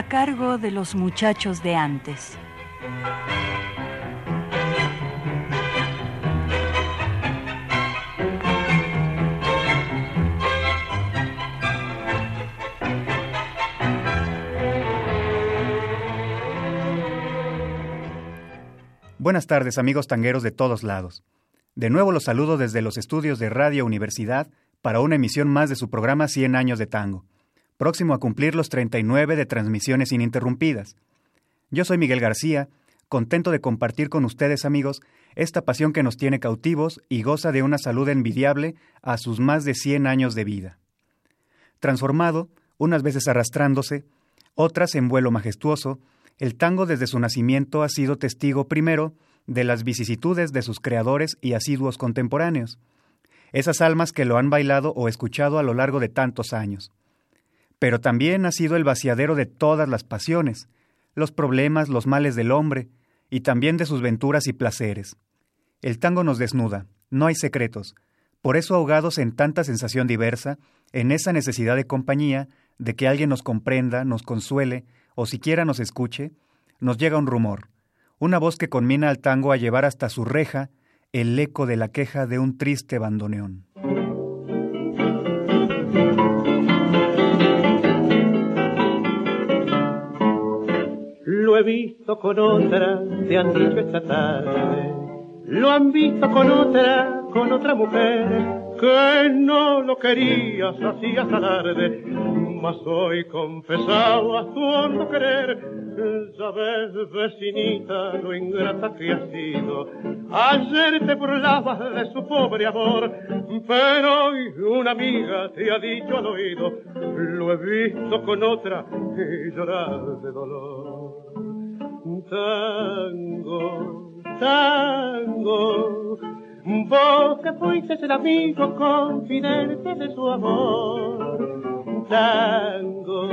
A cargo de los muchachos de antes. Buenas tardes amigos tangueros de todos lados. De nuevo los saludo desde los estudios de Radio Universidad para una emisión más de su programa 100 años de tango próximo a cumplir los 39 de transmisiones ininterrumpidas. Yo soy Miguel García, contento de compartir con ustedes, amigos, esta pasión que nos tiene cautivos y goza de una salud envidiable a sus más de 100 años de vida. Transformado, unas veces arrastrándose, otras en vuelo majestuoso, el tango desde su nacimiento ha sido testigo primero de las vicisitudes de sus creadores y asiduos contemporáneos, esas almas que lo han bailado o escuchado a lo largo de tantos años pero también ha sido el vaciadero de todas las pasiones, los problemas, los males del hombre, y también de sus venturas y placeres. El tango nos desnuda, no hay secretos, por eso ahogados en tanta sensación diversa, en esa necesidad de compañía, de que alguien nos comprenda, nos consuele, o siquiera nos escuche, nos llega un rumor, una voz que conmina al tango a llevar hasta su reja el eco de la queja de un triste bandoneón. Lo he visto con otra, te han dicho esta tarde. Lo han visto con otra, con otra mujer, que no lo querías, hacías alarde. Mas hoy confesado a tu hondo querer, ya ves, vecinita, lo ingrata que has sido. Ayer te burlabas de su pobre amor, pero hoy una amiga te ha dicho al oído, lo he visto con otra y llorar de dolor tango, tango, vos que fuiste el amigo confidente de su amor, tango,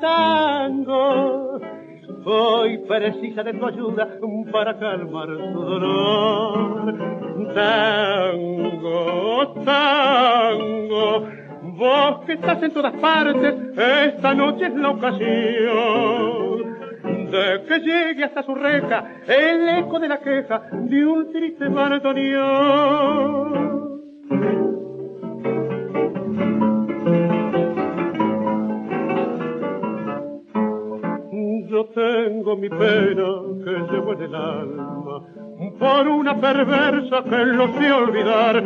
tango, hoy precisa de tu ayuda para calmar su dolor, tango, tango, vos que estás en todas partes, esta noche es la ocasión que llegue hasta su reja el eco de la queja de un triste bandoneón. Yo tengo mi pena que llevo en el alma por una perversa que lo sé olvidar.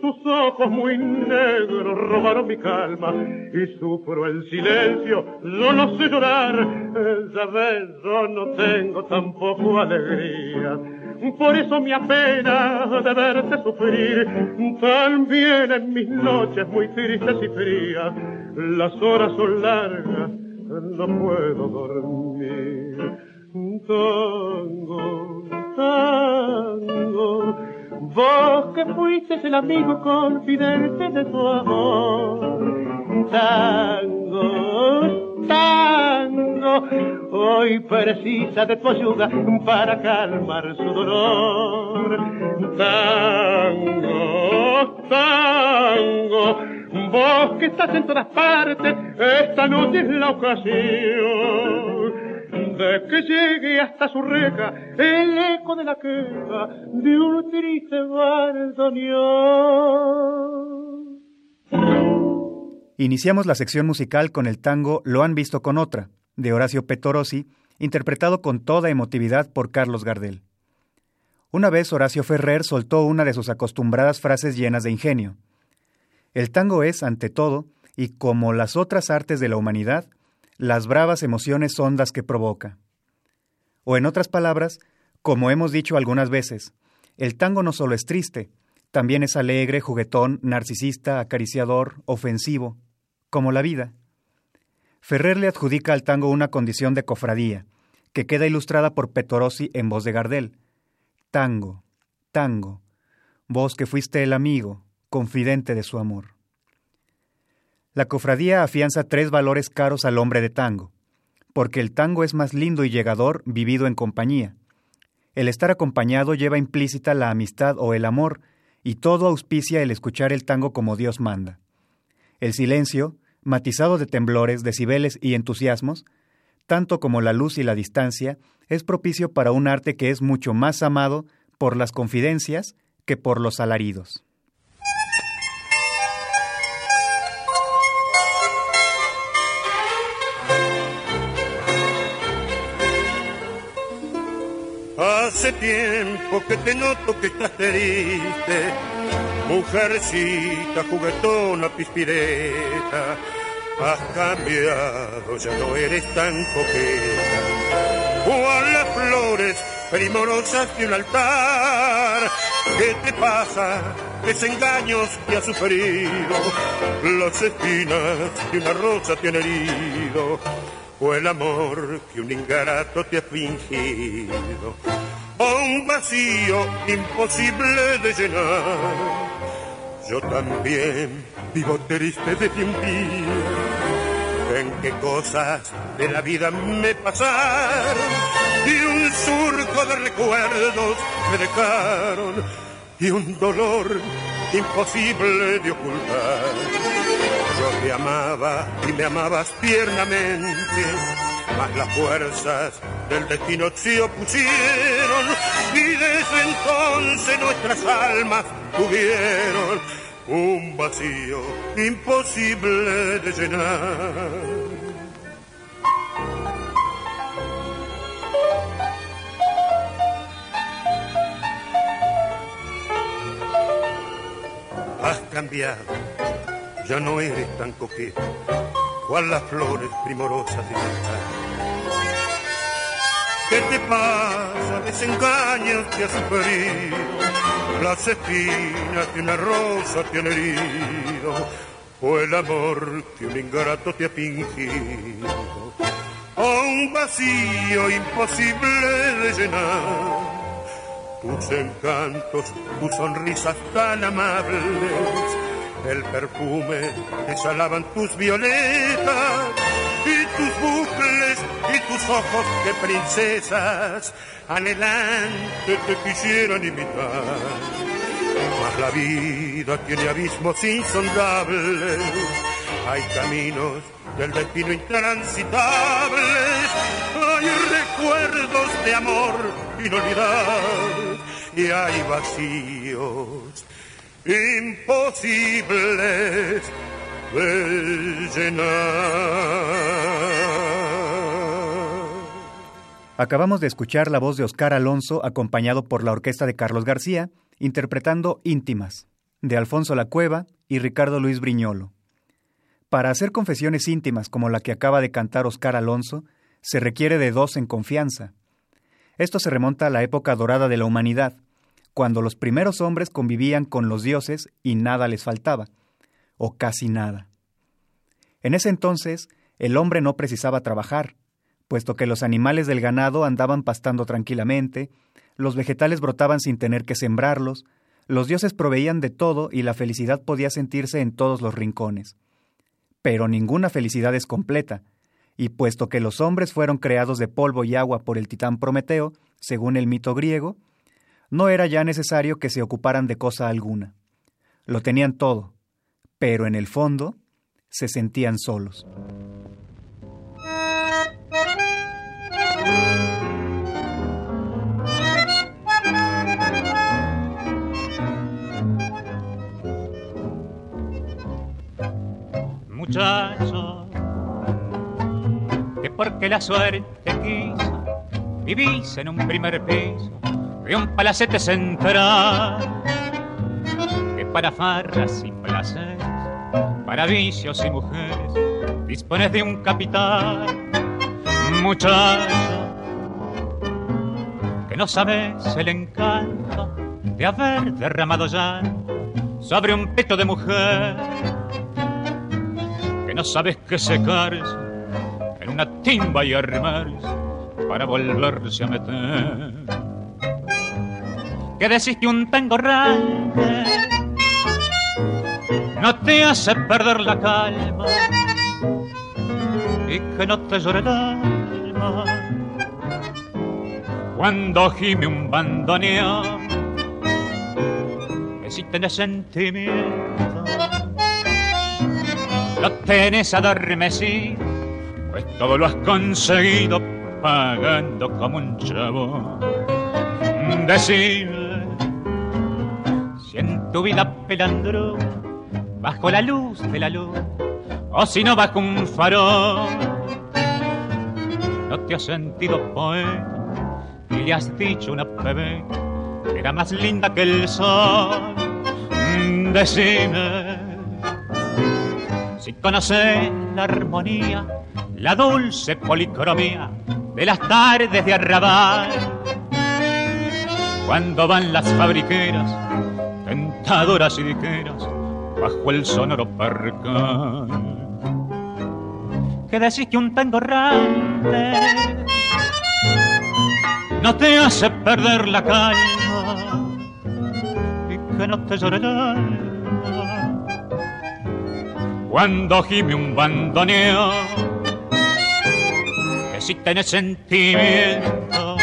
Sus ojos muy negros robaron mi calma y sufro el silencio, yo no sé llorar. Ya ves, yo no tengo tampoco alegría. Por eso me apena de verte sufrir, también en mis noches muy tristes y frías. Las horas son largas, no puedo dormir. Tango, tango, vos que fuiste el amigo confidente de tu amor. Tango, tango, hoy precisa de tu ayuda para calmar su dolor. Tango, tango, vos que estás en todas partes, esta noche es la ocasión que llegue hasta su reja el eco de la queja de un triste. Iniciamos la sección musical con el tango Lo han visto con otra, de Horacio Petorosi, interpretado con toda emotividad por Carlos Gardel. Una vez Horacio Ferrer soltó una de sus acostumbradas frases llenas de ingenio. El tango es, ante todo, y como las otras artes de la humanidad, las bravas emociones hondas que provoca. O en otras palabras, como hemos dicho algunas veces, el tango no solo es triste, también es alegre, juguetón, narcisista, acariciador, ofensivo, como la vida. Ferrer le adjudica al tango una condición de cofradía, que queda ilustrada por Petorossi en voz de Gardel. Tango, tango, vos que fuiste el amigo, confidente de su amor. La cofradía afianza tres valores caros al hombre de tango, porque el tango es más lindo y llegador vivido en compañía. El estar acompañado lleva implícita la amistad o el amor, y todo auspicia el escuchar el tango como Dios manda. El silencio, matizado de temblores, decibeles y entusiasmos, tanto como la luz y la distancia, es propicio para un arte que es mucho más amado por las confidencias que por los alaridos. Hace tiempo que te noto que estás triste, mujercita, juguetona, pispireta. Has cambiado, ya no eres tan coqueta. Cual las flores primorosas de un altar. ¿Qué te pasa? Desengaños que has sufrido, las espinas de una rosa te han herido o el amor que un ingrato te ha fingido, o un vacío imposible de llenar. Yo también vivo triste de tiempillo, en qué cosas de la vida me pasaron, y un surco de recuerdos me dejaron, y un dolor imposible de ocultar yo te amaba y me amabas tiernamente, mas las fuerzas del destino se opusieron y desde entonces nuestras almas tuvieron un vacío imposible de llenar. Has cambiado ya no eres tan coqueta, cual las flores primorosas de cantar. ¿Qué te pasa? Desengaños te has sufrido, las espinas de una rosa te han herido, o el amor que un ingrato te ha fingido, o un vacío imposible de llenar. Tus encantos, tus sonrisas tan amables, el perfume que salaban tus violetas y tus bucles y tus ojos que princesas anhelante te quisieran imitar. Mas la vida tiene abismos insondables, hay caminos del destino intransitables, hay recuerdos de amor inolvidables y hay vacíos imposibles de. Acabamos de escuchar la voz de Oscar Alonso acompañado por la orquesta de Carlos García, interpretando Íntimas, de Alfonso La Cueva y Ricardo Luis Briñolo. Para hacer confesiones íntimas como la que acaba de cantar Oscar Alonso, se requiere de dos en confianza. Esto se remonta a la época dorada de la humanidad, cuando los primeros hombres convivían con los dioses y nada les faltaba, o casi nada. En ese entonces, el hombre no precisaba trabajar, puesto que los animales del ganado andaban pastando tranquilamente, los vegetales brotaban sin tener que sembrarlos, los dioses proveían de todo y la felicidad podía sentirse en todos los rincones. Pero ninguna felicidad es completa, y puesto que los hombres fueron creados de polvo y agua por el titán Prometeo, según el mito griego, no era ya necesario que se ocuparan de cosa alguna. Lo tenían todo, pero en el fondo se sentían solos. Muchacho, que porque la suerte quiso, vivís en un primer piso de un palacete central que para farras y placeres, para vicios y mujeres, dispones de un capital, muchacho, que no sabes el encanto de haber derramado ya sobre un peto de mujer, que no sabes que secarse en una timba y armarse para volverse a meter. Que decís que un tango grande no te hace perder la calma y que no te llore el alma. Cuando gime un bandoneón que si tenés sentimiento. Lo tenés adormecido pues todo lo has conseguido pagando como un chavo. Decime si en tu vida pelandro bajo la luz de la luz o si no bajo un farol no te has sentido poeta y le has dicho una bebé que era más linda que el sol. Mm, decime si conoces la armonía, la dulce policromía de las tardes de arrabal. Cuando van las fabriqueras, tentadoras y diqueras, bajo el sonoro percal. Que decís que un tango grande no te hace perder la calma y que no te llore cuando gime un bandoneo que si tenés sentimiento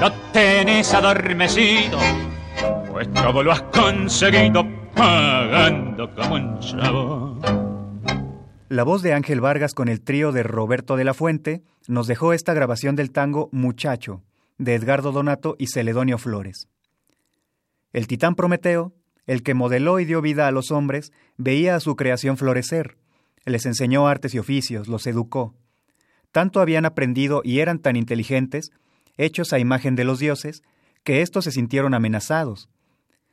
lo tenés adormecido todo lo has conseguido pagando como un chavo la voz de Ángel Vargas con el trío de Roberto de la Fuente nos dejó esta grabación del tango Muchacho, de Edgardo Donato y Celedonio Flores. El titán Prometeo, el que modeló y dio vida a los hombres, veía a su creación florecer, les enseñó artes y oficios, los educó. Tanto habían aprendido y eran tan inteligentes, hechos a imagen de los dioses, que éstos se sintieron amenazados.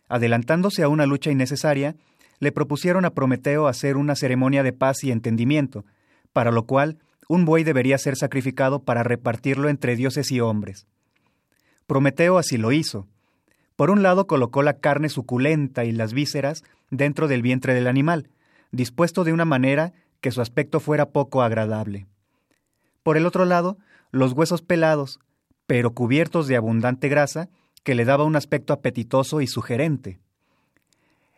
Adelantándose a una lucha innecesaria, le propusieron a Prometeo hacer una ceremonia de paz y entendimiento, para lo cual un buey debería ser sacrificado para repartirlo entre dioses y hombres. Prometeo así lo hizo. Por un lado colocó la carne suculenta y las vísceras dentro del vientre del animal, dispuesto de una manera que su aspecto fuera poco agradable. Por el otro lado, los huesos pelados, pero cubiertos de abundante grasa, que le daba un aspecto apetitoso y sugerente.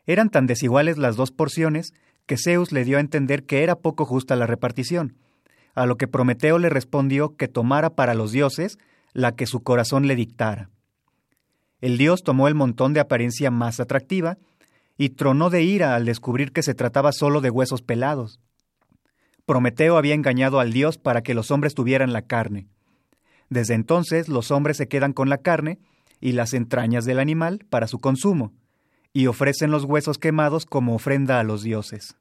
Eran tan desiguales las dos porciones que Zeus le dio a entender que era poco justa la repartición, a lo que Prometeo le respondió que tomara para los dioses la que su corazón le dictara. El dios tomó el montón de apariencia más atractiva y tronó de ira al descubrir que se trataba solo de huesos pelados. Prometeo había engañado al dios para que los hombres tuvieran la carne. Desde entonces los hombres se quedan con la carne y las entrañas del animal para su consumo, y ofrecen los huesos quemados como ofrenda a los dioses.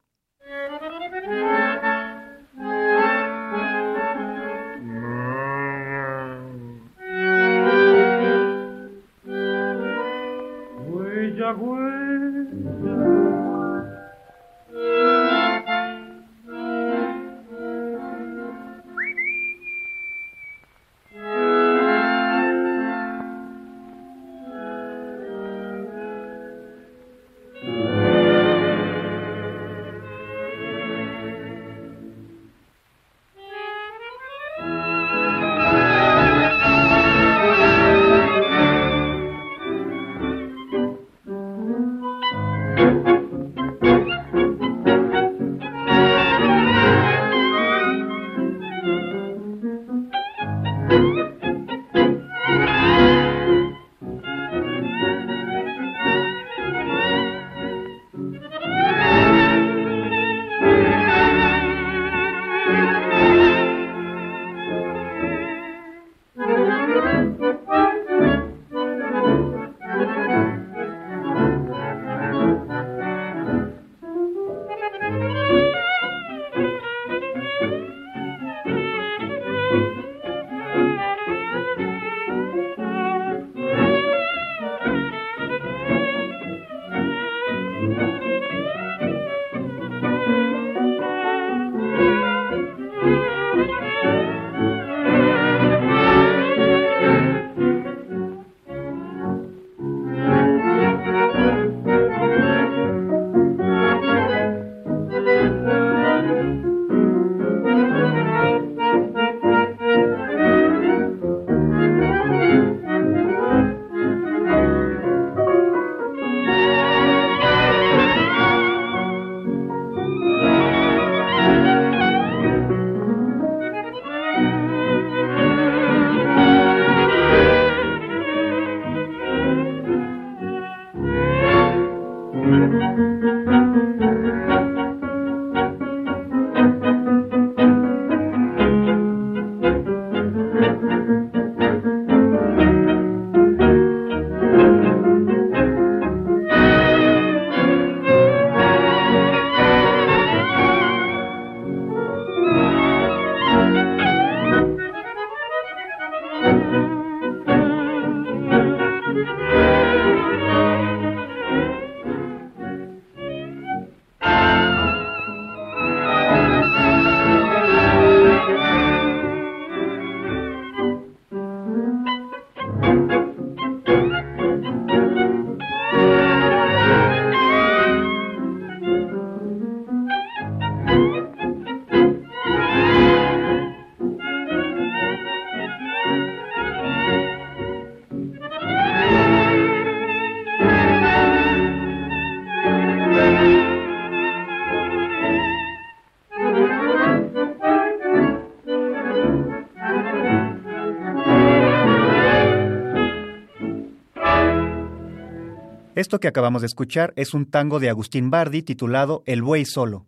Esto que acabamos de escuchar es un tango de Agustín Bardi titulado El buey solo.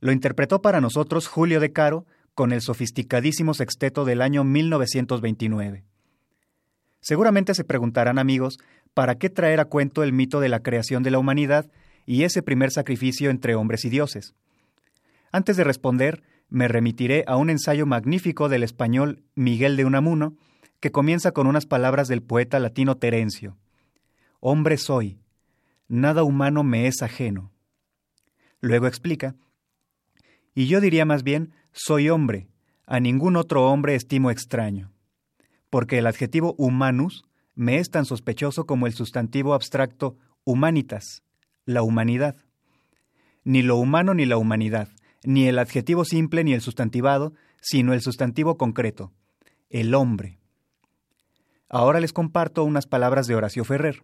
Lo interpretó para nosotros Julio de Caro con el sofisticadísimo sexteto del año 1929. Seguramente se preguntarán amigos, ¿para qué traer a cuento el mito de la creación de la humanidad y ese primer sacrificio entre hombres y dioses? Antes de responder, me remitiré a un ensayo magnífico del español Miguel de Unamuno, que comienza con unas palabras del poeta latino Terencio. Hombre soy, nada humano me es ajeno. Luego explica, y yo diría más bien, soy hombre, a ningún otro hombre estimo extraño, porque el adjetivo humanus me es tan sospechoso como el sustantivo abstracto humanitas, la humanidad. Ni lo humano ni la humanidad, ni el adjetivo simple ni el sustantivado, sino el sustantivo concreto, el hombre. Ahora les comparto unas palabras de Horacio Ferrer.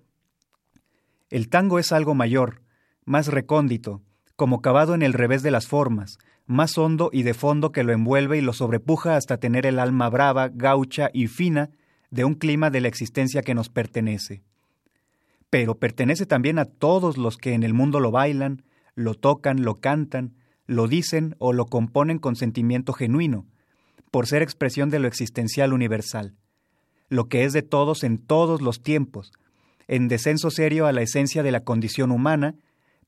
El tango es algo mayor, más recóndito, como cavado en el revés de las formas, más hondo y de fondo que lo envuelve y lo sobrepuja hasta tener el alma brava, gaucha y fina de un clima de la existencia que nos pertenece. Pero pertenece también a todos los que en el mundo lo bailan, lo tocan, lo cantan, lo dicen o lo componen con sentimiento genuino, por ser expresión de lo existencial universal, lo que es de todos en todos los tiempos, en descenso serio a la esencia de la condición humana,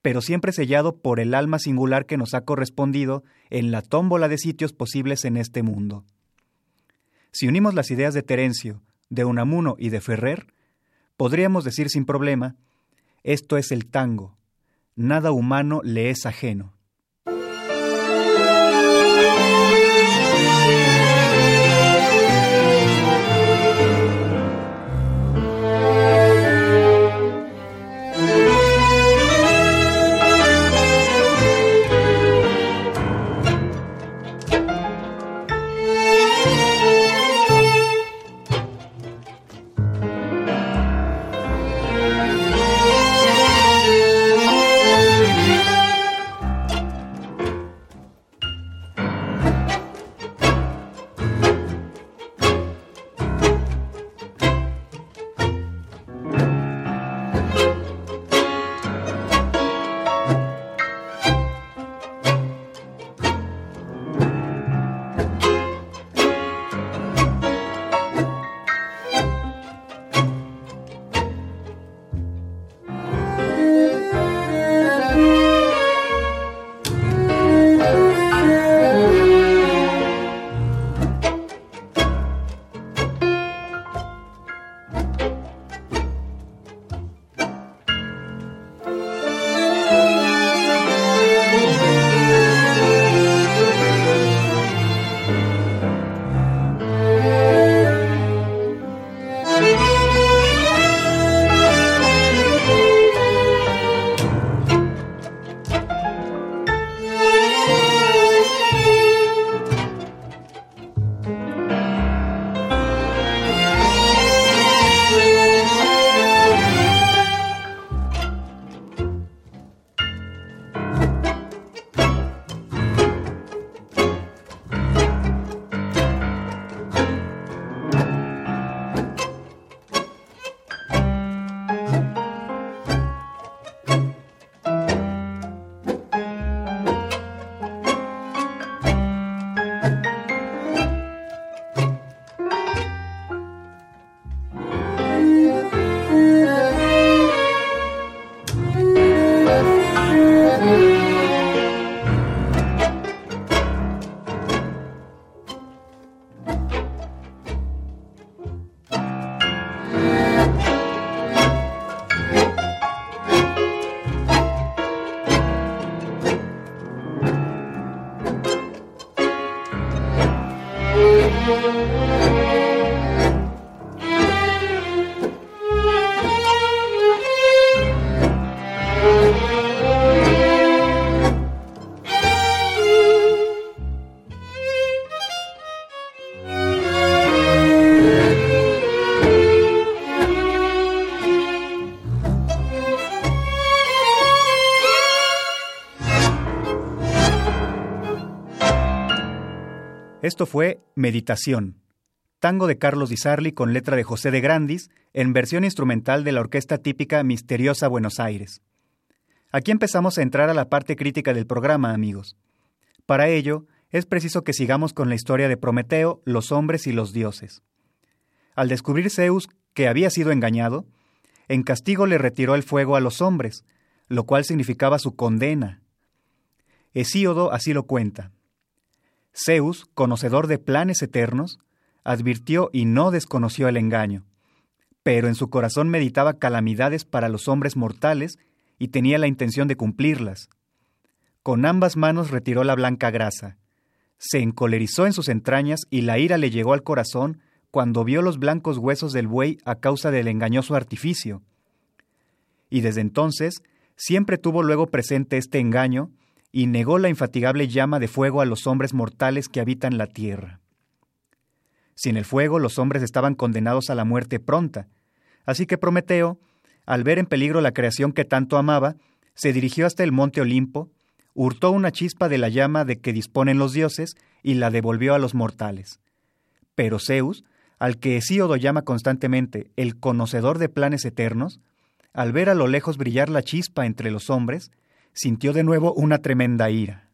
pero siempre sellado por el alma singular que nos ha correspondido en la tómbola de sitios posibles en este mundo. Si unimos las ideas de Terencio, de Unamuno y de Ferrer, podríamos decir sin problema, esto es el tango, nada humano le es ajeno. Esto fue Meditación, tango de Carlos Di Sarli con letra de José de Grandis, en versión instrumental de la orquesta típica Misteriosa Buenos Aires. Aquí empezamos a entrar a la parte crítica del programa, amigos. Para ello, es preciso que sigamos con la historia de Prometeo, los hombres y los dioses. Al descubrir Zeus que había sido engañado, en castigo le retiró el fuego a los hombres, lo cual significaba su condena. Hesíodo así lo cuenta. Zeus, conocedor de planes eternos, advirtió y no desconoció el engaño, pero en su corazón meditaba calamidades para los hombres mortales y tenía la intención de cumplirlas. Con ambas manos retiró la blanca grasa, se encolerizó en sus entrañas y la ira le llegó al corazón cuando vio los blancos huesos del buey a causa del engañoso artificio. Y desde entonces siempre tuvo luego presente este engaño y negó la infatigable llama de fuego a los hombres mortales que habitan la tierra. Sin el fuego los hombres estaban condenados a la muerte pronta, así que Prometeo, al ver en peligro la creación que tanto amaba, se dirigió hasta el monte Olimpo, hurtó una chispa de la llama de que disponen los dioses y la devolvió a los mortales. Pero Zeus, al que Hesíodo llama constantemente el conocedor de planes eternos, al ver a lo lejos brillar la chispa entre los hombres, sintió de nuevo una tremenda ira.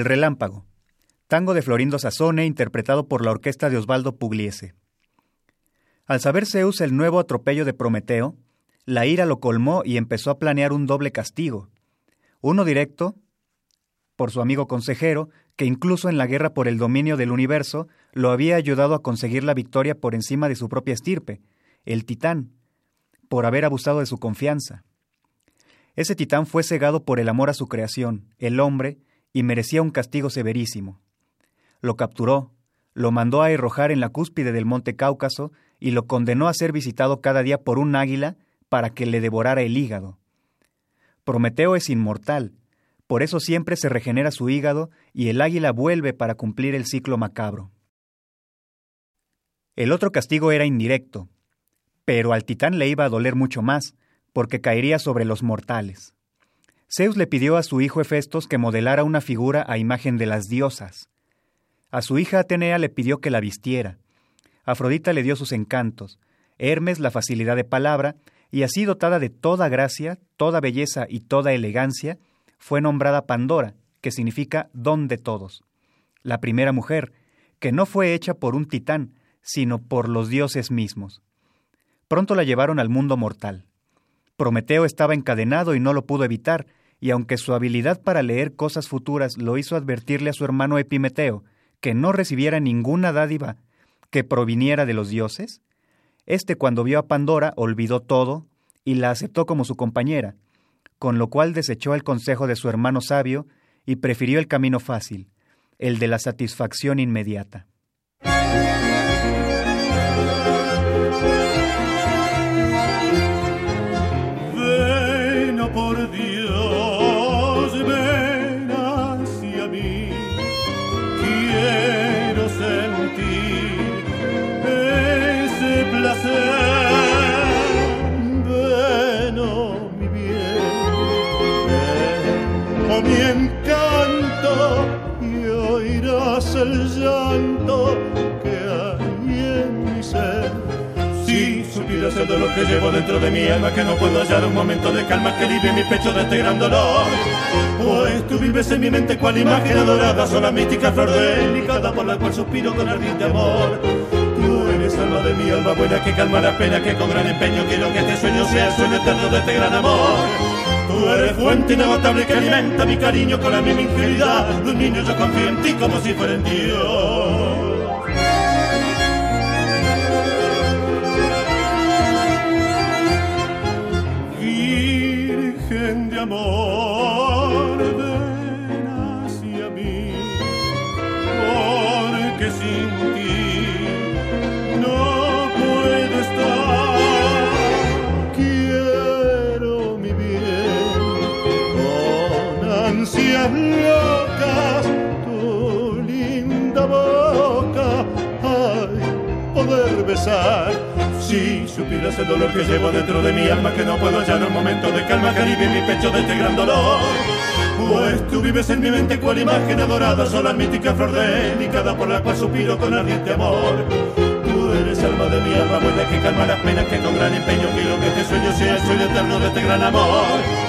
El Relámpago, tango de Florindo Sassone interpretado por la orquesta de Osvaldo Pugliese. Al saber Zeus el nuevo atropello de Prometeo, la ira lo colmó y empezó a planear un doble castigo. Uno directo, por su amigo consejero, que incluso en la guerra por el dominio del universo lo había ayudado a conseguir la victoria por encima de su propia estirpe, el titán, por haber abusado de su confianza. Ese titán fue cegado por el amor a su creación, el hombre, y merecía un castigo severísimo. Lo capturó, lo mandó a arrojar en la cúspide del monte Cáucaso y lo condenó a ser visitado cada día por un águila para que le devorara el hígado. Prometeo es inmortal, por eso siempre se regenera su hígado y el águila vuelve para cumplir el ciclo macabro. El otro castigo era indirecto, pero al titán le iba a doler mucho más, porque caería sobre los mortales. Zeus le pidió a su hijo Hefestos que modelara una figura a imagen de las diosas. A su hija Atenea le pidió que la vistiera. Afrodita le dio sus encantos, Hermes la facilidad de palabra, y así dotada de toda gracia, toda belleza y toda elegancia, fue nombrada Pandora, que significa don de todos. La primera mujer, que no fue hecha por un titán, sino por los dioses mismos. Pronto la llevaron al mundo mortal. Prometeo estaba encadenado y no lo pudo evitar, y aunque su habilidad para leer cosas futuras lo hizo advertirle a su hermano Epimeteo que no recibiera ninguna dádiva que proviniera de los dioses, éste cuando vio a Pandora olvidó todo y la aceptó como su compañera, con lo cual desechó el consejo de su hermano sabio y prefirió el camino fácil, el de la satisfacción inmediata. El dolor que llevo dentro de mi alma Que no puedo hallar un momento de calma que alivie mi pecho de este gran dolor. Pues tú vives en mi mente cual imagen adorada Sola mística flor delicada por la cual suspiro con ardiente amor. Tú eres alma de mi alma buena que calma la pena Que con gran empeño quiero que este sueño sea el sueño eterno de este gran amor. Tú eres fuente inagotable que alimenta mi cariño con la misma ingenuidad. De un niño yo confío en ti como si fuera en Dios boca, ay, poder besar si supieras el dolor que llevo dentro de mi alma, que no puedo hallar un momento de calma que alivie mi pecho de este gran dolor. Pues tú vives en mi mente cual imagen adorada, sola mítica flor delicada por la cual suspiro con ardiente amor. Tú eres alma de mi alma buena que calma las penas que con gran empeño quiero que este sueño sea el sueño eterno de este gran amor.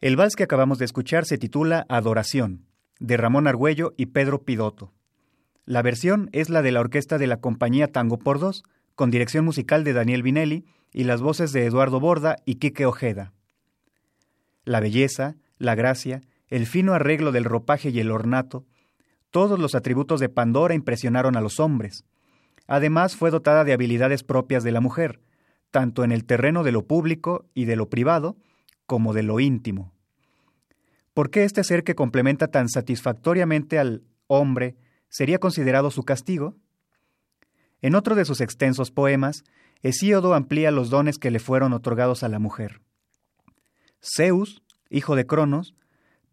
El vals que acabamos de escuchar se titula Adoración, de Ramón Argüello y Pedro Pidotto. La versión es la de la orquesta de la compañía Tango por Dos, con dirección musical de Daniel Vinelli y las voces de Eduardo Borda y Quique Ojeda. La belleza, la gracia, el fino arreglo del ropaje y el ornato, todos los atributos de Pandora impresionaron a los hombres. Además fue dotada de habilidades propias de la mujer, tanto en el terreno de lo público y de lo privado, como de lo íntimo. ¿Por qué este ser que complementa tan satisfactoriamente al hombre sería considerado su castigo? En otro de sus extensos poemas, Hesíodo amplía los dones que le fueron otorgados a la mujer. Zeus, hijo de Cronos,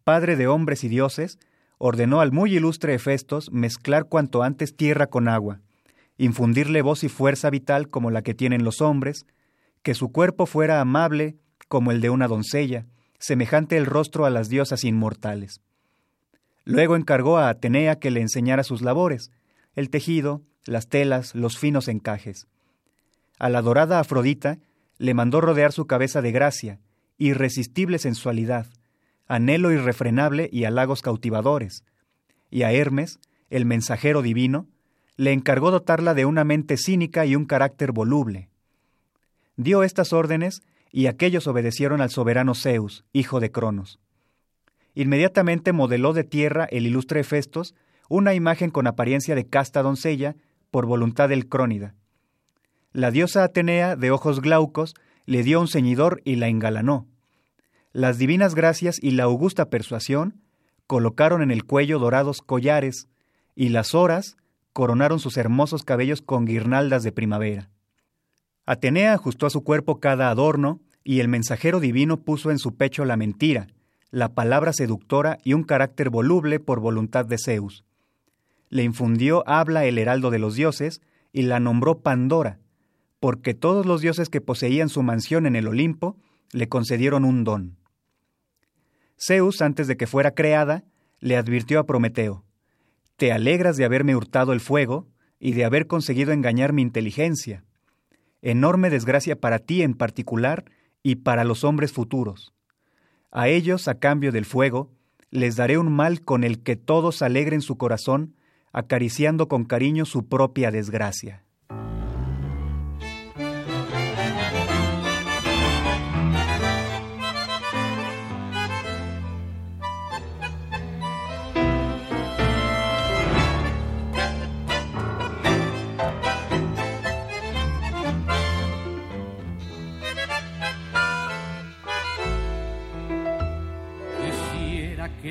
padre de hombres y dioses, ordenó al muy ilustre Hefestos mezclar cuanto antes tierra con agua, infundirle voz y fuerza vital como la que tienen los hombres, que su cuerpo fuera amable como el de una doncella, semejante el rostro a las diosas inmortales. Luego encargó a Atenea que le enseñara sus labores, el tejido, las telas, los finos encajes. A la dorada Afrodita le mandó rodear su cabeza de gracia, irresistible sensualidad, anhelo irrefrenable y halagos cautivadores, y a Hermes, el mensajero divino, le encargó dotarla de una mente cínica y un carácter voluble. Dio estas órdenes y aquellos obedecieron al soberano Zeus, hijo de Cronos. Inmediatamente modeló de tierra el ilustre Hefestos una imagen con apariencia de casta doncella por voluntad del Crónida. La diosa Atenea, de ojos glaucos, le dio un ceñidor y la engalanó. Las divinas gracias y la augusta persuasión colocaron en el cuello dorados collares, y las horas, coronaron sus hermosos cabellos con guirnaldas de primavera. Atenea ajustó a su cuerpo cada adorno, y el mensajero divino puso en su pecho la mentira, la palabra seductora y un carácter voluble por voluntad de Zeus. Le infundió habla el heraldo de los dioses y la nombró Pandora, porque todos los dioses que poseían su mansión en el Olimpo le concedieron un don. Zeus, antes de que fuera creada, le advirtió a Prometeo, Te alegras de haberme hurtado el fuego y de haber conseguido engañar mi inteligencia. Enorme desgracia para ti en particular y para los hombres futuros. A ellos, a cambio del fuego, les daré un mal con el que todos alegren su corazón, acariciando con cariño su propia desgracia.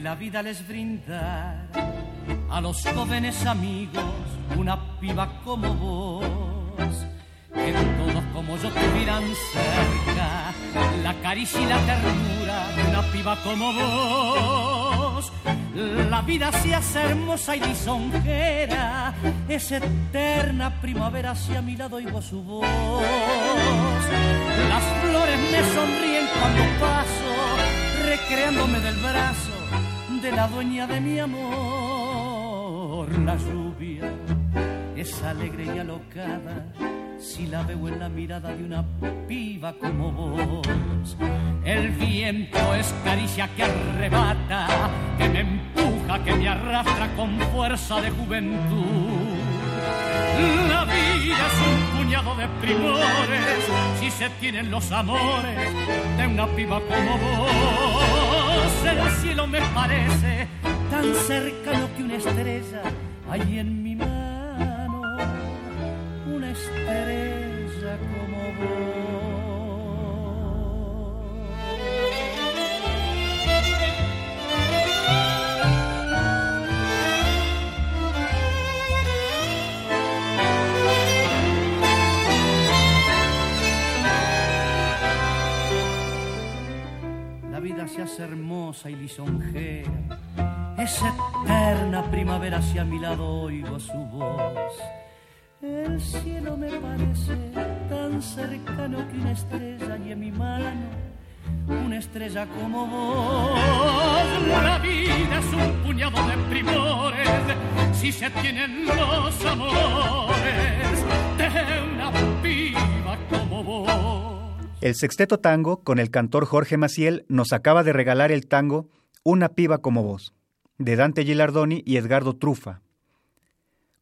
La vida les brinda a los jóvenes amigos una piba como vos, que todos como yo tuvieran cerca la caricia y la ternura de una piba como vos. La vida se hace hermosa y lisonjera, es eterna primavera hacia mi lado oigo su voz. Las flores me sonríen cuando paso, recreándome del brazo de la dueña de mi amor. La lluvia es alegre y alocada si la veo en la mirada de una piba como vos. El viento es caricia que arrebata, que me empuja, que me arrastra con fuerza de juventud. La vida es un puñado de primores si se tienen los amores de una piba como vos. El cielo me parece tan cercano que una estrella hay en mi mano, una estrella como vos. Se hace hermosa y lisonjera. Es eterna primavera si a mi lado oigo su voz. El cielo me parece tan cercano que una estrella y en mi mano una estrella como vos. La vida es un puñado de primores si se tienen los amores de una piba como vos. El sexteto tango, con el cantor Jorge Maciel, nos acaba de regalar el tango Una piba como vos, de Dante Gilardoni y Edgardo Trufa.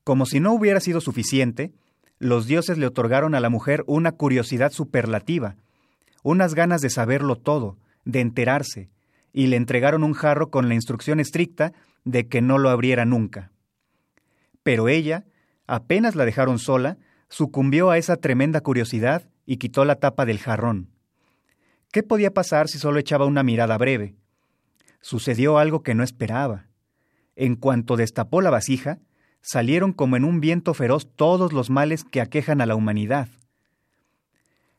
Como si no hubiera sido suficiente, los dioses le otorgaron a la mujer una curiosidad superlativa, unas ganas de saberlo todo, de enterarse, y le entregaron un jarro con la instrucción estricta de que no lo abriera nunca. Pero ella, apenas la dejaron sola, sucumbió a esa tremenda curiosidad y quitó la tapa del jarrón. ¿Qué podía pasar si solo echaba una mirada breve? Sucedió algo que no esperaba. En cuanto destapó la vasija, salieron como en un viento feroz todos los males que aquejan a la humanidad.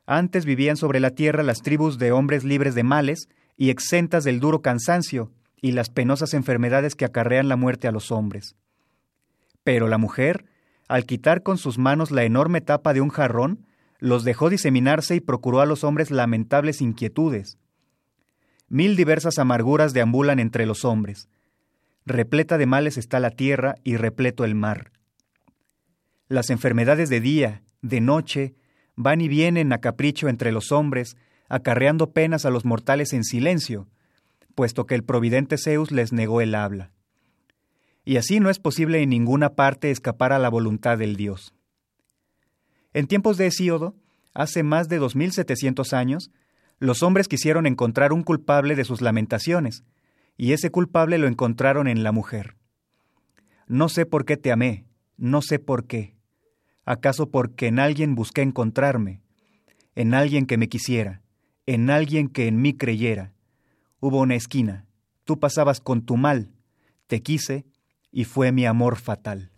Antes vivían sobre la tierra las tribus de hombres libres de males y exentas del duro cansancio y las penosas enfermedades que acarrean la muerte a los hombres. Pero la mujer, al quitar con sus manos la enorme tapa de un jarrón, los dejó diseminarse y procuró a los hombres lamentables inquietudes. Mil diversas amarguras deambulan entre los hombres. Repleta de males está la tierra y repleto el mar. Las enfermedades de día, de noche, van y vienen a capricho entre los hombres, acarreando penas a los mortales en silencio, puesto que el providente Zeus les negó el habla. Y así no es posible en ninguna parte escapar a la voluntad del Dios. En tiempos de Hesíodo, hace más de 2700 años, los hombres quisieron encontrar un culpable de sus lamentaciones, y ese culpable lo encontraron en la mujer. No sé por qué te amé, no sé por qué. ¿Acaso porque en alguien busqué encontrarme? En alguien que me quisiera, en alguien que en mí creyera. Hubo una esquina, tú pasabas con tu mal, te quise y fue mi amor fatal.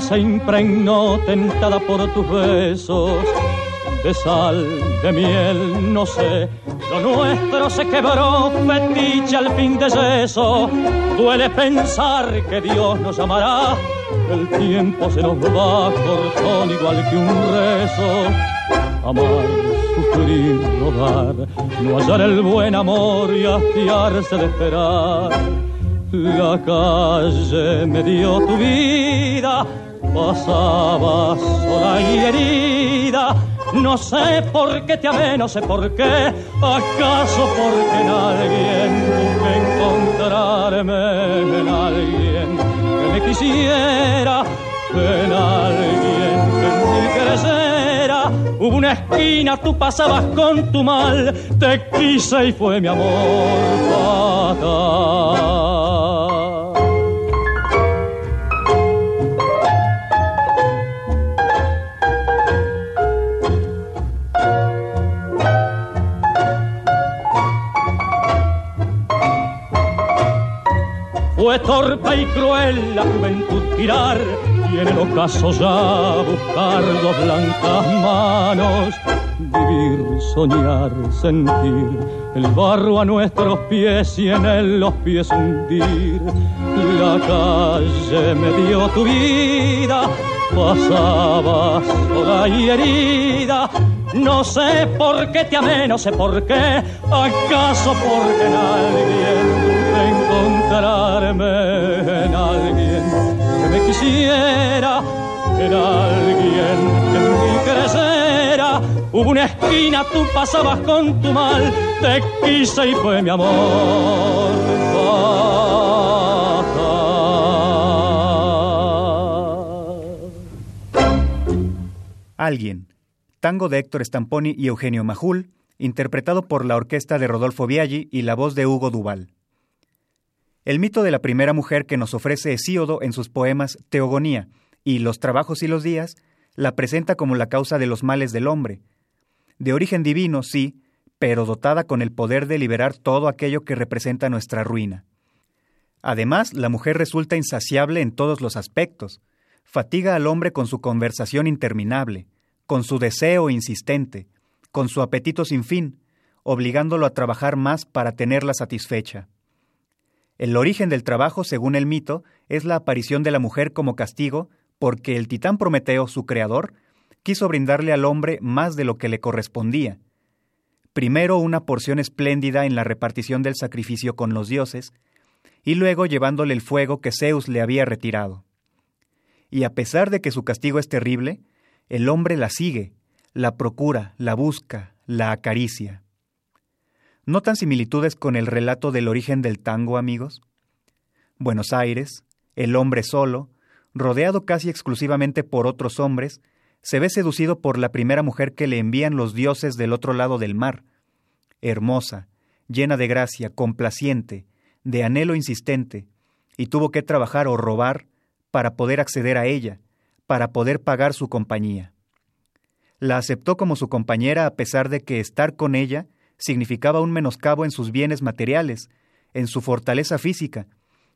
Se impregnó tentada por tus besos, de sal, de miel, no sé, lo nuestro se quebró, fetiche al fin de eso, duele pensar que Dios nos amará, el tiempo se nos va cortón igual que un rezo, amar, sufrir, rodar, no hallar el buen amor y hastiarse de esperar. La calle me dio tu vida, pasaba sola y herida. No sé por qué te amé, no sé por qué, acaso porque en alguien busqué encontrarme, en alguien que me quisiera, en alguien que me creciera. Hubo una esquina, tú pasabas con tu mal, te quise y fue mi amor fatal. Fue torpe y cruel la juventud girar y en el ocaso ya buscar dos blancas manos. Vivir, soñar, sentir el barro a nuestros pies y en él los pies hundir. La calle me dio tu vida, pasaba sola y herida. No sé por qué te amé, no sé por qué, acaso porque nadie encontrarme en alguien que me quisiera, en alguien que me creciera. Hubo una esquina, tú pasabas con tu mal, te quise y fue mi amor. Alguien. Tango de Héctor Stamponi y Eugenio Majul, interpretado por la orquesta de Rodolfo Biaggi y la voz de Hugo Duval. El mito de la primera mujer que nos ofrece Hesíodo en sus poemas Teogonía y Los trabajos y los días la presenta como la causa de los males del hombre. De origen divino, sí, pero dotada con el poder de liberar todo aquello que representa nuestra ruina. Además, la mujer resulta insaciable en todos los aspectos. Fatiga al hombre con su conversación interminable, con su deseo insistente, con su apetito sin fin, obligándolo a trabajar más para tenerla satisfecha. El origen del trabajo, según el mito, es la aparición de la mujer como castigo porque el titán Prometeo, su creador, quiso brindarle al hombre más de lo que le correspondía. Primero una porción espléndida en la repartición del sacrificio con los dioses, y luego llevándole el fuego que Zeus le había retirado. Y a pesar de que su castigo es terrible, el hombre la sigue, la procura, la busca, la acaricia. ¿Notan similitudes con el relato del origen del tango, amigos? Buenos Aires, el hombre solo, rodeado casi exclusivamente por otros hombres, se ve seducido por la primera mujer que le envían los dioses del otro lado del mar. Hermosa, llena de gracia, complaciente, de anhelo insistente, y tuvo que trabajar o robar para poder acceder a ella, para poder pagar su compañía. La aceptó como su compañera a pesar de que estar con ella significaba un menoscabo en sus bienes materiales, en su fortaleza física,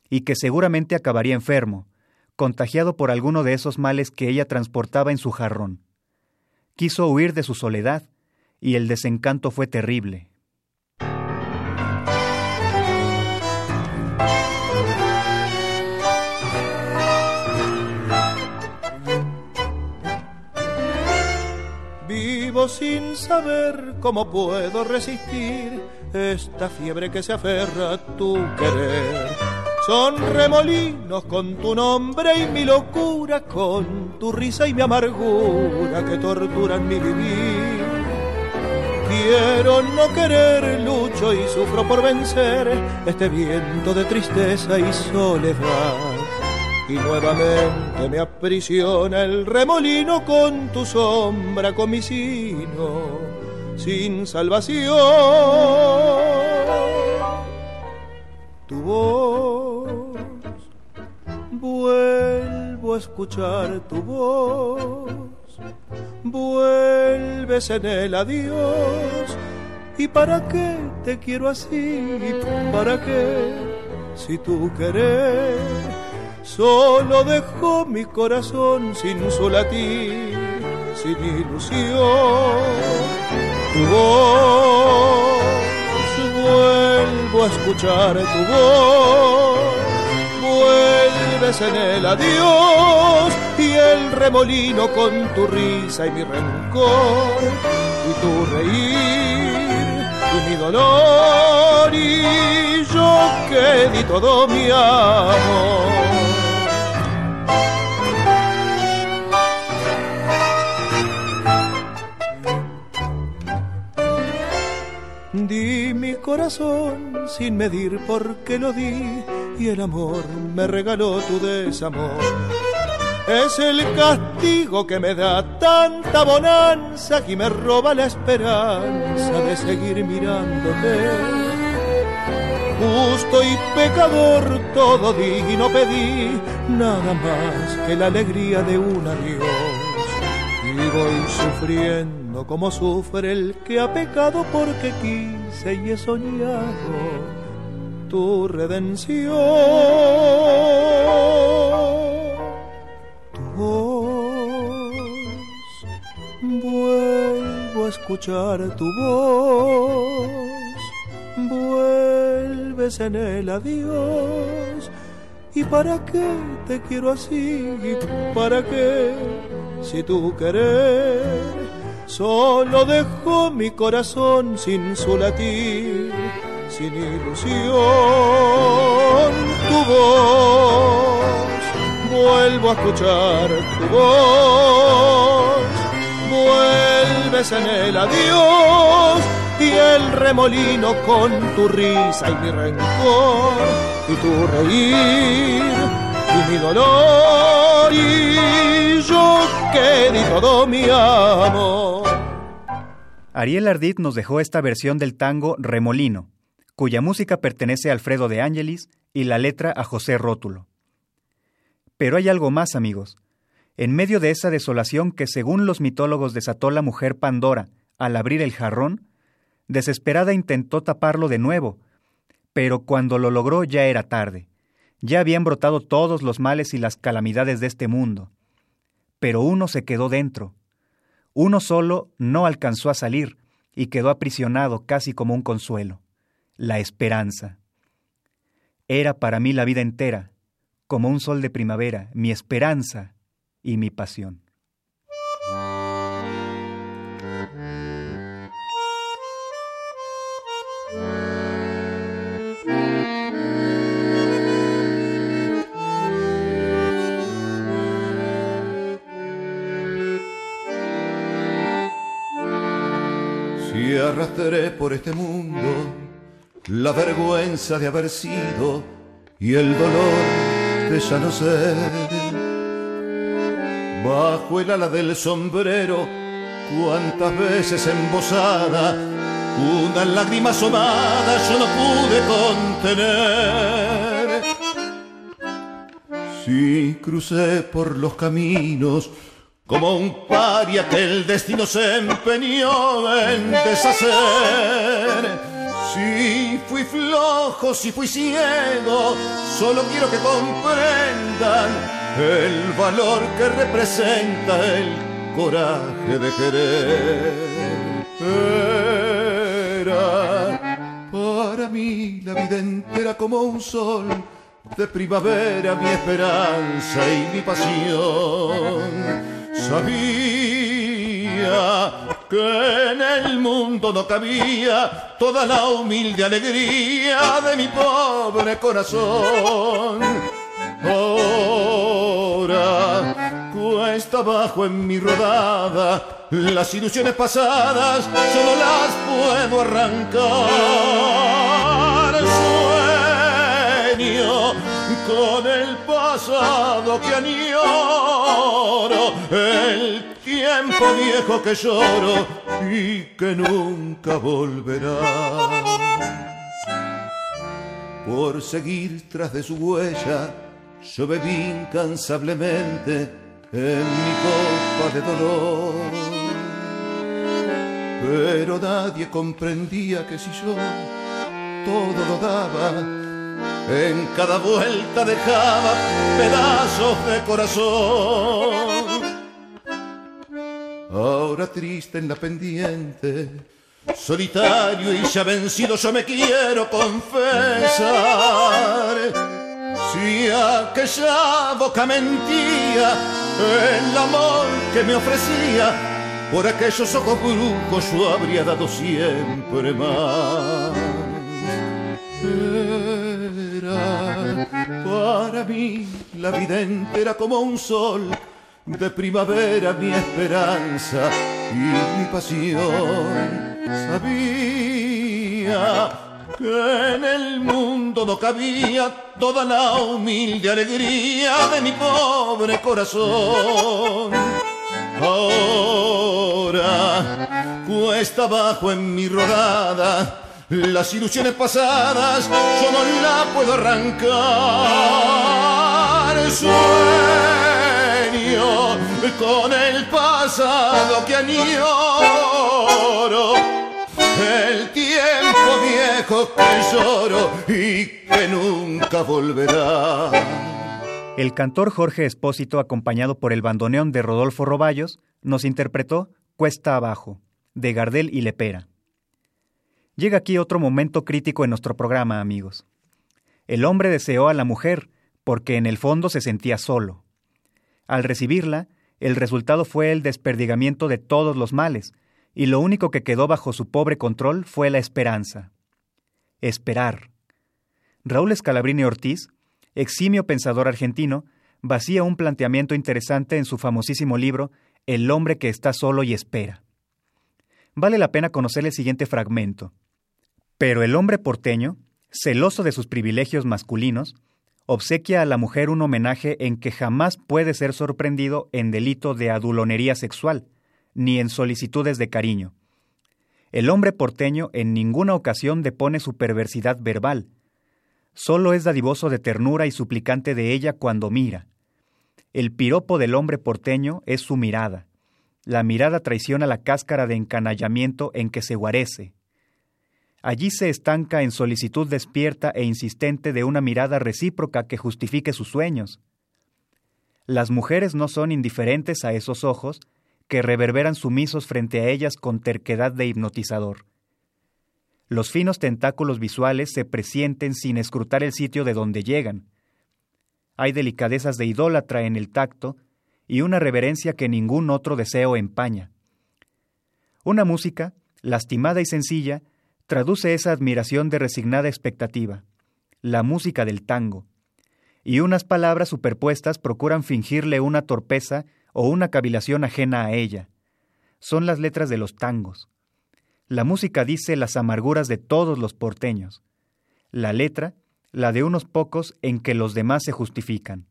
y que seguramente acabaría enfermo, contagiado por alguno de esos males que ella transportaba en su jarrón. Quiso huir de su soledad, y el desencanto fue terrible. Sigo sin saber cómo puedo resistir esta fiebre que se aferra a tu querer. Son remolinos con tu nombre y mi locura, con tu risa y mi amargura que torturan mi vivir. Quiero no querer, lucho y sufro por vencer este viento de tristeza y soledad y nuevamente me aprisiona el remolino con tu sombra, con mi sino, sin salvación. Tu voz, vuelvo a escuchar tu voz, vuelves en el adiós. ¿Y para qué te quiero así? ¿Para qué? Si tú querés Solo dejó mi corazón sin su latir, sin ilusión. Tu voz, vuelvo a escuchar tu voz. Vuelves en el adiós y el remolino con tu risa y mi rencor y tu reír y mi dolor y yo que di todo mi amor. Corazón sin medir por qué lo di y el amor me regaló tu desamor. Es el castigo que me da tanta bonanza y me roba la esperanza de seguir mirándote. Justo y pecador todo di y no pedí nada más que la alegría de un adiós. Y voy sufriendo como sufre el que ha pecado porque quise y he soñado tu redención. Tu voz, vuelvo a escuchar tu voz, vuelves en el adiós. ¿Y para qué te quiero así? ¿Para qué? Si tú querés. Solo dejo mi corazón sin su latir, sin ilusión. Tu voz, vuelvo a escuchar tu voz. Vuelves en el adiós y el remolino con tu risa y mi rencor y tu reír y mi dolor y yo que di todo mi amor. Ariel Ardit nos dejó esta versión del tango Remolino, cuya música pertenece a Alfredo de Ángelis y la letra a José Rótulo. Pero hay algo más, amigos. En medio de esa desolación que según los mitólogos desató la mujer Pandora al abrir el jarrón, desesperada intentó taparlo de nuevo, pero cuando lo logró ya era tarde. Ya habían brotado todos los males y las calamidades de este mundo. Pero uno se quedó dentro. Uno solo no alcanzó a salir y quedó aprisionado casi como un consuelo. La esperanza. Era para mí la vida entera, como un sol de primavera, mi esperanza y mi pasión. Por este mundo la vergüenza de haber sido y el dolor de ya no ser. Bajo el ala del sombrero, cuántas veces embosada, una lágrima asomada yo no pude contener. Si crucé por los caminos, como un paria que el destino se empeñó en deshacer. Si fui flojo, si fui ciego, solo quiero que comprendan el valor que representa el coraje de querer. Era para mí la vida entera como un sol de primavera, mi esperanza y mi pasión Sabía que en el mundo no cabía toda la humilde alegría de mi pobre corazón. Ahora cuesta abajo en mi rodada, las ilusiones pasadas solo las puedo arrancar. Sueño con el pasado que añoro, el tiempo viejo que lloro y que nunca volverá. Por seguir tras de su huella, yo bebí incansablemente en mi copa de dolor. Pero nadie comprendía que si yo todo lo daba, en cada vuelta dejaba pedazos de corazón. Ahora triste en la pendiente, solitario y ya vencido, yo me quiero confesar. Si aquella boca mentía, el amor que me ofrecía, por aquellos ojos brujos yo habría dado siempre más. Para mí la vida entera como un sol de primavera mi esperanza y mi pasión. Sabía que en el mundo no cabía toda la humilde alegría de mi pobre corazón. Ahora cuesta abajo en mi rodada las ilusiones pasadas, yo no la puedo arrancar. Sueño con el pasado que añoro, el tiempo viejo que lloro y que nunca volverá. El cantor Jorge Espósito, acompañado por el bandoneón de Rodolfo Roballos, nos interpretó Cuesta Abajo, de Gardel y Lepera. Llega aquí otro momento crítico en nuestro programa, amigos. El hombre deseó a la mujer porque en el fondo se sentía solo. Al recibirla, el resultado fue el desperdigamiento de todos los males, y lo único que quedó bajo su pobre control fue la esperanza. Esperar. Raúl Escalabrini Ortiz, eximio pensador argentino, vacía un planteamiento interesante en su famosísimo libro El hombre que está solo y espera. Vale la pena conocer el siguiente fragmento. Pero el hombre porteño, celoso de sus privilegios masculinos, obsequia a la mujer un homenaje en que jamás puede ser sorprendido en delito de adulonería sexual, ni en solicitudes de cariño. El hombre porteño en ninguna ocasión depone su perversidad verbal, solo es dadivoso de ternura y suplicante de ella cuando mira. El piropo del hombre porteño es su mirada. La mirada traiciona la cáscara de encanallamiento en que se guarece. Allí se estanca en solicitud despierta e insistente de una mirada recíproca que justifique sus sueños. Las mujeres no son indiferentes a esos ojos que reverberan sumisos frente a ellas con terquedad de hipnotizador. Los finos tentáculos visuales se presienten sin escrutar el sitio de donde llegan. Hay delicadezas de idólatra en el tacto y una reverencia que ningún otro deseo empaña. Una música, lastimada y sencilla, traduce esa admiración de resignada expectativa, la música del tango, y unas palabras superpuestas procuran fingirle una torpeza o una cavilación ajena a ella. Son las letras de los tangos. La música dice las amarguras de todos los porteños. La letra, la de unos pocos en que los demás se justifican.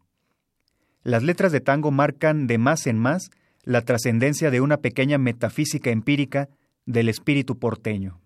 Las letras de tango marcan de más en más la trascendencia de una pequeña metafísica empírica del espíritu porteño.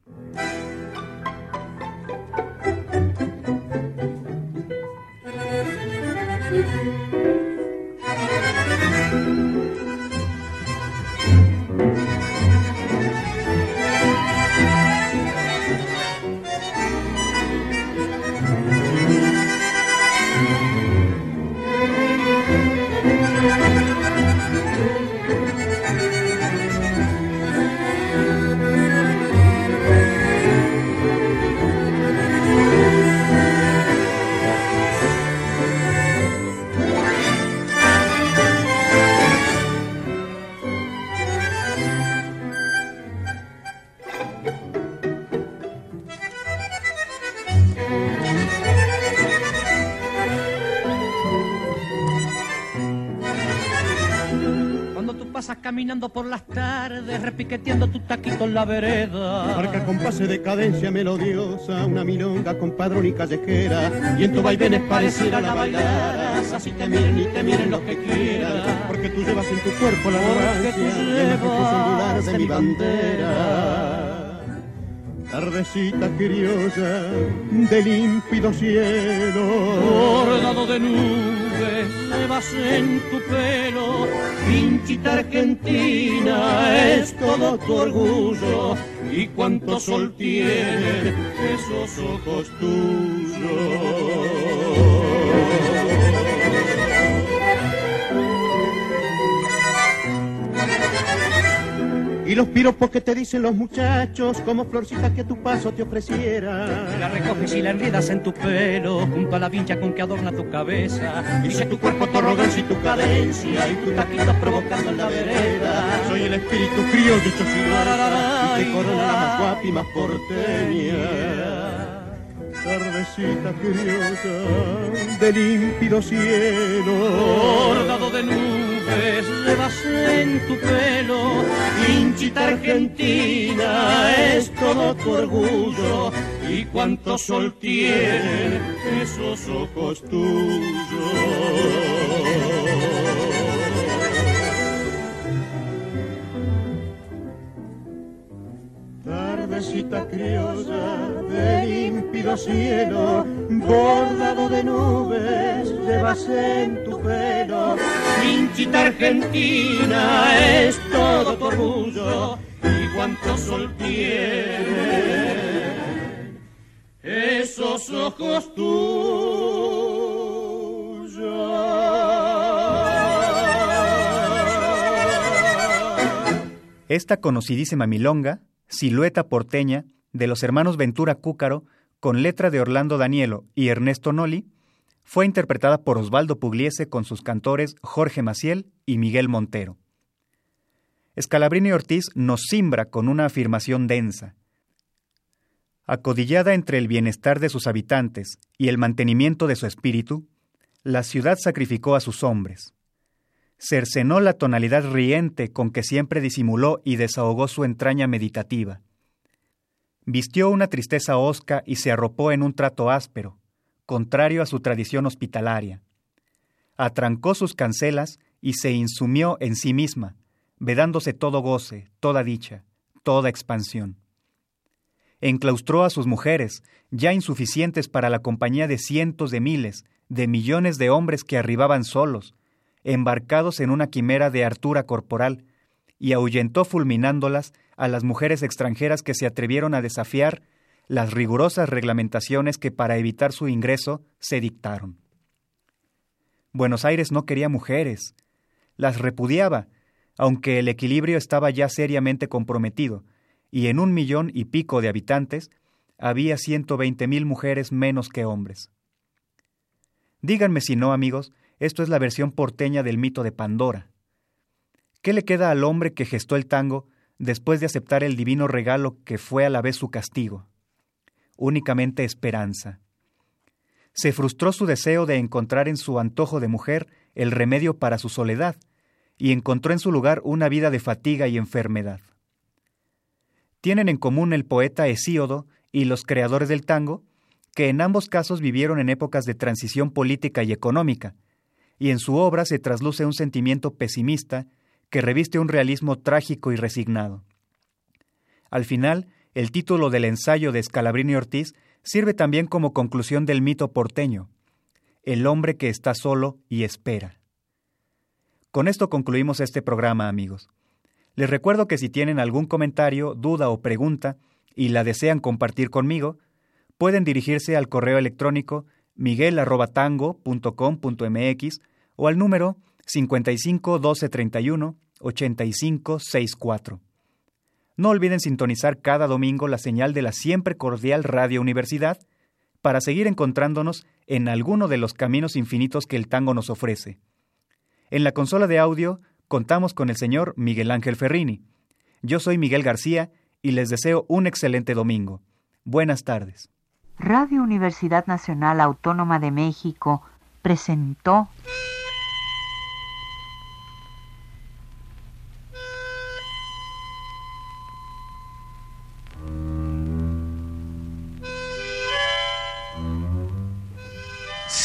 Caminando por las tardes, repiqueteando tu taquito en la vereda. Marca con pase de cadencia melodiosa, una milonga con padrón y callejera. Y en tu vaivenes pareciera la bailar, así te miren y te miren los que quieran. Porque tú llevas en tu cuerpo la llevas de mi bandera. Tardecita criolla de límpido cielo, bordado de nubes, llevas en tu pelo. Pinchita Argentina es todo tu orgullo y cuánto sol tienen esos ojos tuyos. Y los piropos que te dicen los muchachos, como florcitas que tu paso te ofreciera. La recoges y la enredas en tu pelo, junto a la vincha con que adorna tu cabeza. Dice tu cuerpo tu arrogancia y tu cadencia, y tu taquito provocando en la vereda. Soy el espíritu criollo sin y te corona la más guapa y más porteña tardecita curiosa de límpido cielo, bordado de nubes, llevas en tu pelo, hinchita argentina, es todo tu orgullo, y cuánto sol tienen esos ojos tuyos. Tardecita criolla de límpido cielo, bordado de nubes, llevas en tu pelo. Pinchita argentina es todo tu orgullo y cuánto sol tiene esos ojos tuyos. Esta conocidísima milonga Silueta porteña, de los hermanos Ventura Cúcaro, con letra de Orlando Danielo y Ernesto Noli, fue interpretada por Osvaldo Pugliese con sus cantores Jorge Maciel y Miguel Montero. Escalabrini Ortiz nos simbra con una afirmación densa. Acodillada entre el bienestar de sus habitantes y el mantenimiento de su espíritu, la ciudad sacrificó a sus hombres cercenó la tonalidad riente con que siempre disimuló y desahogó su entraña meditativa. Vistió una tristeza hosca y se arropó en un trato áspero, contrario a su tradición hospitalaria. Atrancó sus cancelas y se insumió en sí misma, vedándose todo goce, toda dicha, toda expansión. Enclaustró a sus mujeres, ya insuficientes para la compañía de cientos de miles, de millones de hombres que arribaban solos, embarcados en una quimera de hartura corporal, y ahuyentó fulminándolas a las mujeres extranjeras que se atrevieron a desafiar las rigurosas reglamentaciones que para evitar su ingreso se dictaron. Buenos Aires no quería mujeres, las repudiaba, aunque el equilibrio estaba ya seriamente comprometido, y en un millón y pico de habitantes había ciento veinte mil mujeres menos que hombres. Díganme si no, amigos, esto es la versión porteña del mito de Pandora. ¿Qué le queda al hombre que gestó el tango después de aceptar el divino regalo que fue a la vez su castigo? Únicamente esperanza. Se frustró su deseo de encontrar en su antojo de mujer el remedio para su soledad, y encontró en su lugar una vida de fatiga y enfermedad. Tienen en común el poeta Hesíodo y los creadores del tango, que en ambos casos vivieron en épocas de transición política y económica, y en su obra se trasluce un sentimiento pesimista que reviste un realismo trágico y resignado. Al final, el título del ensayo de Scalabrini Ortiz sirve también como conclusión del mito porteño, el hombre que está solo y espera. Con esto concluimos este programa, amigos. Les recuerdo que si tienen algún comentario, duda o pregunta y la desean compartir conmigo, pueden dirigirse al correo electrónico miguel.tango.com.mx o al número 55 12 31 85 64. No olviden sintonizar cada domingo la señal de la siempre cordial Radio Universidad para seguir encontrándonos en alguno de los caminos infinitos que el tango nos ofrece. En la consola de audio contamos con el señor Miguel Ángel Ferrini. Yo soy Miguel García y les deseo un excelente domingo. Buenas tardes. Radio Universidad Nacional Autónoma de México presentó